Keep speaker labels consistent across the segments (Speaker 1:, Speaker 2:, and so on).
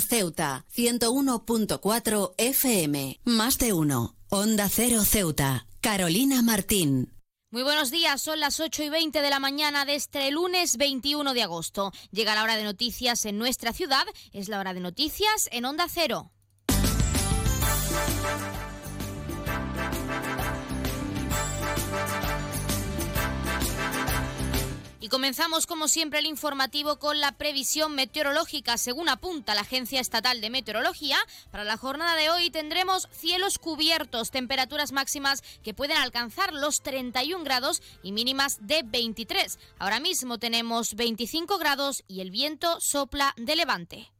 Speaker 1: Ceuta, 101.4 FM. Más de uno. Onda Cero Ceuta. Carolina Martín.
Speaker 2: Muy buenos días, son las 8 y 20 de la mañana de este lunes 21 de agosto. Llega la hora de noticias en nuestra ciudad, es la hora de noticias en Onda Cero. Comenzamos como siempre el informativo con la previsión meteorológica. Según apunta la Agencia Estatal de Meteorología, para la jornada de hoy tendremos cielos cubiertos, temperaturas máximas que pueden alcanzar los 31 grados y mínimas de 23. Ahora mismo tenemos 25 grados y el viento sopla de levante.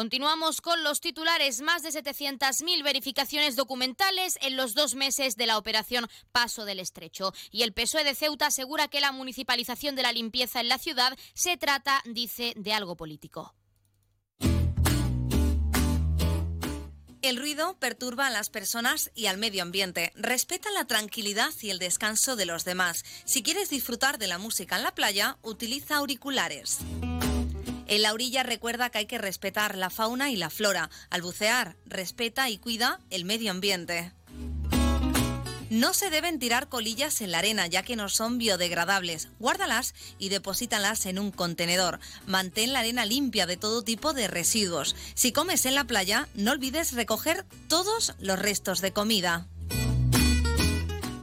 Speaker 2: Continuamos con los titulares. Más de 700.000 verificaciones documentales en los dos meses de la operación Paso del Estrecho. Y el PSOE de Ceuta asegura que la municipalización de la limpieza en la ciudad se trata, dice, de algo político.
Speaker 3: El ruido perturba a las personas y al medio ambiente. Respeta la tranquilidad y el descanso de los demás. Si quieres disfrutar de la música en la playa, utiliza auriculares. En la orilla recuerda que hay que respetar la fauna y la flora. Al bucear, respeta y cuida el medio ambiente. No se deben tirar colillas en la arena ya que no son biodegradables. Guárdalas y deposítalas en un contenedor. Mantén la arena limpia de todo tipo de residuos. Si comes en la playa, no olvides recoger todos los restos de comida.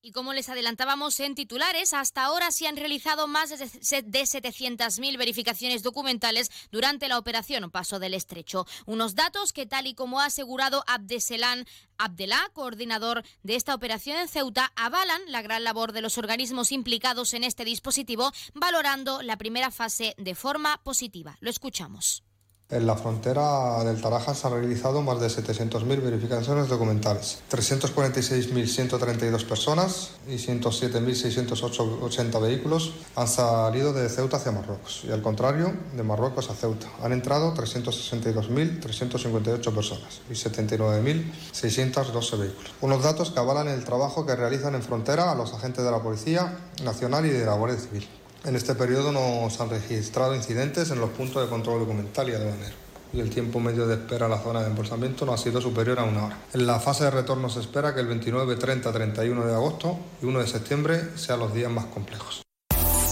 Speaker 2: Y como les adelantábamos en titulares, hasta ahora se han realizado más de 700.000 verificaciones documentales durante la operación Paso del Estrecho. Unos datos que, tal y como ha asegurado Abdeselán Abdelá, coordinador de esta operación en Ceuta, avalan la gran labor de los organismos implicados en este dispositivo, valorando la primera fase de forma positiva. Lo escuchamos.
Speaker 4: En la frontera del Taraja se han realizado más de 700.000 verificaciones documentales. 346.132 personas y 107.680 vehículos han salido de Ceuta hacia Marruecos y al contrario, de Marruecos a Ceuta. Han entrado 362.358 personas y 79.612 vehículos. Unos datos que avalan el trabajo que realizan en frontera a los agentes de la Policía Nacional y de la Guardia Civil. En este periodo no se han registrado incidentes en los puntos de control documental y aduanero y el tiempo medio de espera en la zona de embolsamiento no ha sido superior a una hora. En la fase de retorno se espera que el 29, 30, 31 de agosto y 1 de septiembre sean los días más complejos.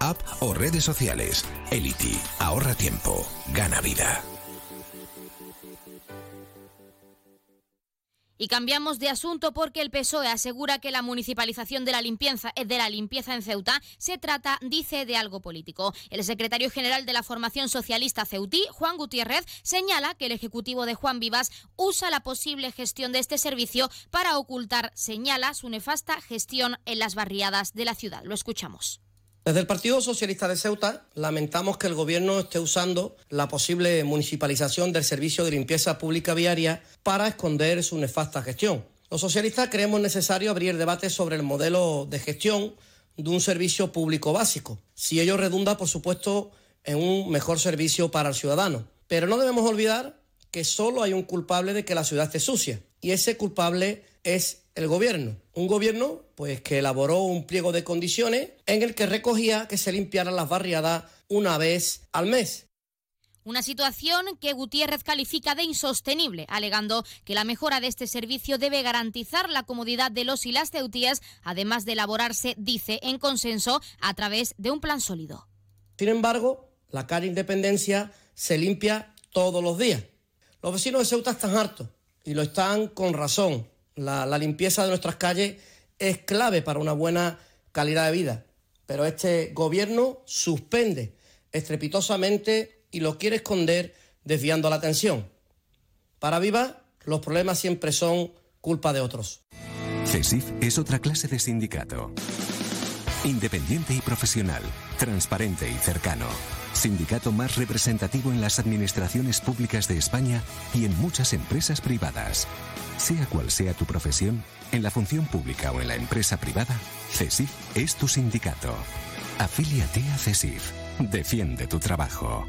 Speaker 5: app o redes sociales. Ahorra tiempo, gana vida.
Speaker 2: Y cambiamos de asunto porque el PSOE asegura que la municipalización de la limpieza, eh, de la limpieza en Ceuta se trata, dice, de algo político. El secretario general de la Formación Socialista Ceutí, Juan Gutiérrez, señala que el Ejecutivo de Juan Vivas usa la posible gestión de este servicio para ocultar, señala, su nefasta gestión en las barriadas de la ciudad. Lo escuchamos.
Speaker 6: Desde el Partido Socialista de Ceuta lamentamos que el Gobierno esté usando la posible municipalización del servicio de limpieza pública viaria para esconder su nefasta gestión. Los socialistas creemos necesario abrir debate sobre el modelo de gestión de un servicio público básico, si ello redunda, por supuesto, en un mejor servicio para el ciudadano. Pero no debemos olvidar que solo hay un culpable de que la ciudad esté sucia, y ese culpable es el gobierno. Un gobierno pues que elaboró un pliego de condiciones en el que recogía que se limpiaran las barriadas una vez al mes.
Speaker 2: Una situación que Gutiérrez califica de insostenible, alegando que la mejora de este servicio debe garantizar la comodidad de los y las ceutías, además de elaborarse, dice, en consenso a través de un plan sólido.
Speaker 6: Sin embargo, la calle Independencia se limpia todos los días. Los vecinos de Ceuta están hartos y lo están con razón. La, limpieza de nuestras calles es clave para una buena calidad de vida, pero este gobierno suspende estrepitosamente y lo quiere esconder desviando la atención. Para Viva, los problemas siempre son culpa de otros.
Speaker 5: CESIF es otra clase de sindicato. Independiente y profesional, transparente y cercano. Sindicato más representativo en las administraciones públicas de España y en muchas empresas privadas. Sea cual sea tu profesión, en la función pública o en la empresa privada, CESIF es tu sindicato. Afíliate a CESIF. Defiende tu trabajo.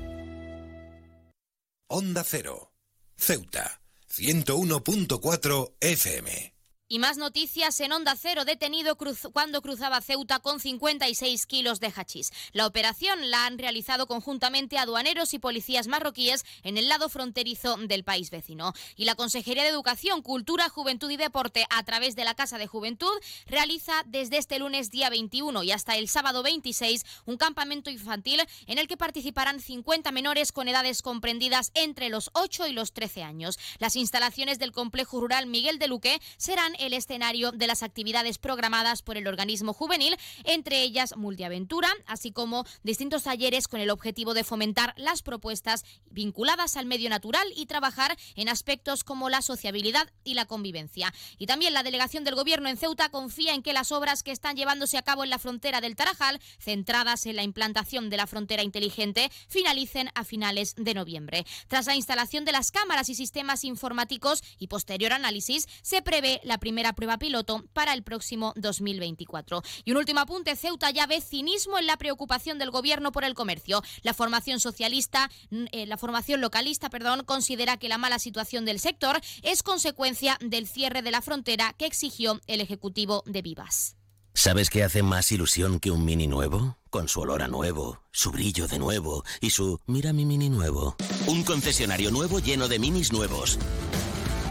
Speaker 7: Onda Cero. Ceuta. 101.4 FM.
Speaker 2: Y más noticias en Onda Cero, detenido cuando cruzaba Ceuta con 56 kilos de hachís. La operación la han realizado conjuntamente aduaneros y policías marroquíes en el lado fronterizo del país vecino. Y la Consejería de Educación, Cultura, Juventud y Deporte, a través de la Casa de Juventud, realiza desde este lunes día 21 y hasta el sábado 26 un campamento infantil en el que participarán 50 menores con edades comprendidas entre los 8 y los 13 años. Las instalaciones del complejo rural Miguel de Luque serán el escenario de las actividades programadas por el organismo juvenil, entre ellas multiaventura, así como distintos talleres con el objetivo de fomentar las propuestas vinculadas al medio natural y trabajar en aspectos como la sociabilidad y la convivencia. Y también la delegación del Gobierno en Ceuta confía en que las obras que están llevándose a cabo en la frontera del Tarajal, centradas en la implantación de la frontera inteligente, finalicen a finales de noviembre. Tras la instalación de las cámaras y sistemas informáticos y posterior análisis, se prevé la primera prueba piloto para el próximo 2024. Y un último apunte, Ceuta ya ve cinismo en la preocupación del gobierno por el comercio. La formación socialista, eh, la formación localista, perdón, considera que la mala situación del sector es consecuencia del cierre de la frontera que exigió el Ejecutivo de Vivas.
Speaker 8: ¿Sabes qué hace más ilusión que un mini nuevo? Con su olor a nuevo, su brillo de nuevo y su mira mi mini nuevo. Un concesionario nuevo lleno de minis nuevos.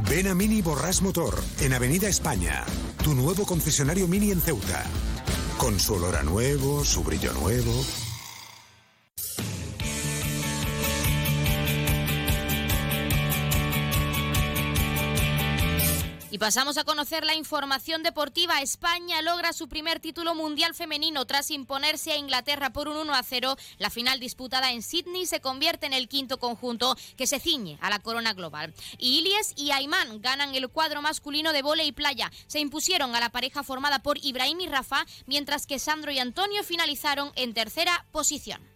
Speaker 9: Ven a Mini Borras Motor, en Avenida España, tu nuevo concesionario Mini en Ceuta. Con su olor a nuevo, su brillo nuevo.
Speaker 2: Y pasamos a conocer la información deportiva. España logra su primer título mundial femenino tras imponerse a Inglaterra por un 1 a 0. La final disputada en Sydney se convierte en el quinto conjunto que se ciñe a la corona global. Ilies y Ayman ganan el cuadro masculino de vole y playa. Se impusieron a la pareja formada por Ibrahim y Rafa, mientras que Sandro y Antonio finalizaron en tercera posición.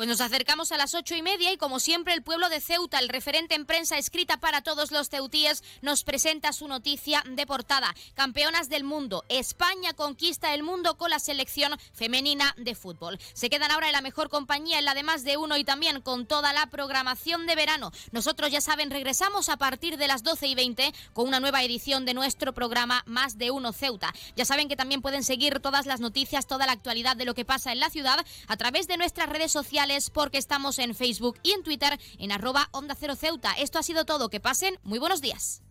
Speaker 2: Pues nos acercamos a las ocho y media y como siempre el pueblo de Ceuta, el referente en prensa escrita para todos los ceutíes, nos presenta su noticia de portada. Campeonas del mundo, España conquista el mundo con la selección femenina de fútbol. Se quedan ahora en la mejor compañía, en la de más de uno y también con toda la programación de verano. Nosotros ya saben, regresamos a partir de las doce y veinte con una nueva edición de nuestro programa Más de uno Ceuta. Ya saben que también pueden seguir todas las noticias, toda la actualidad de lo que pasa en la ciudad a través de nuestras redes porque estamos en Facebook y en Twitter en arroba Onda Cero Ceuta. Esto ha sido todo. Que pasen muy buenos días.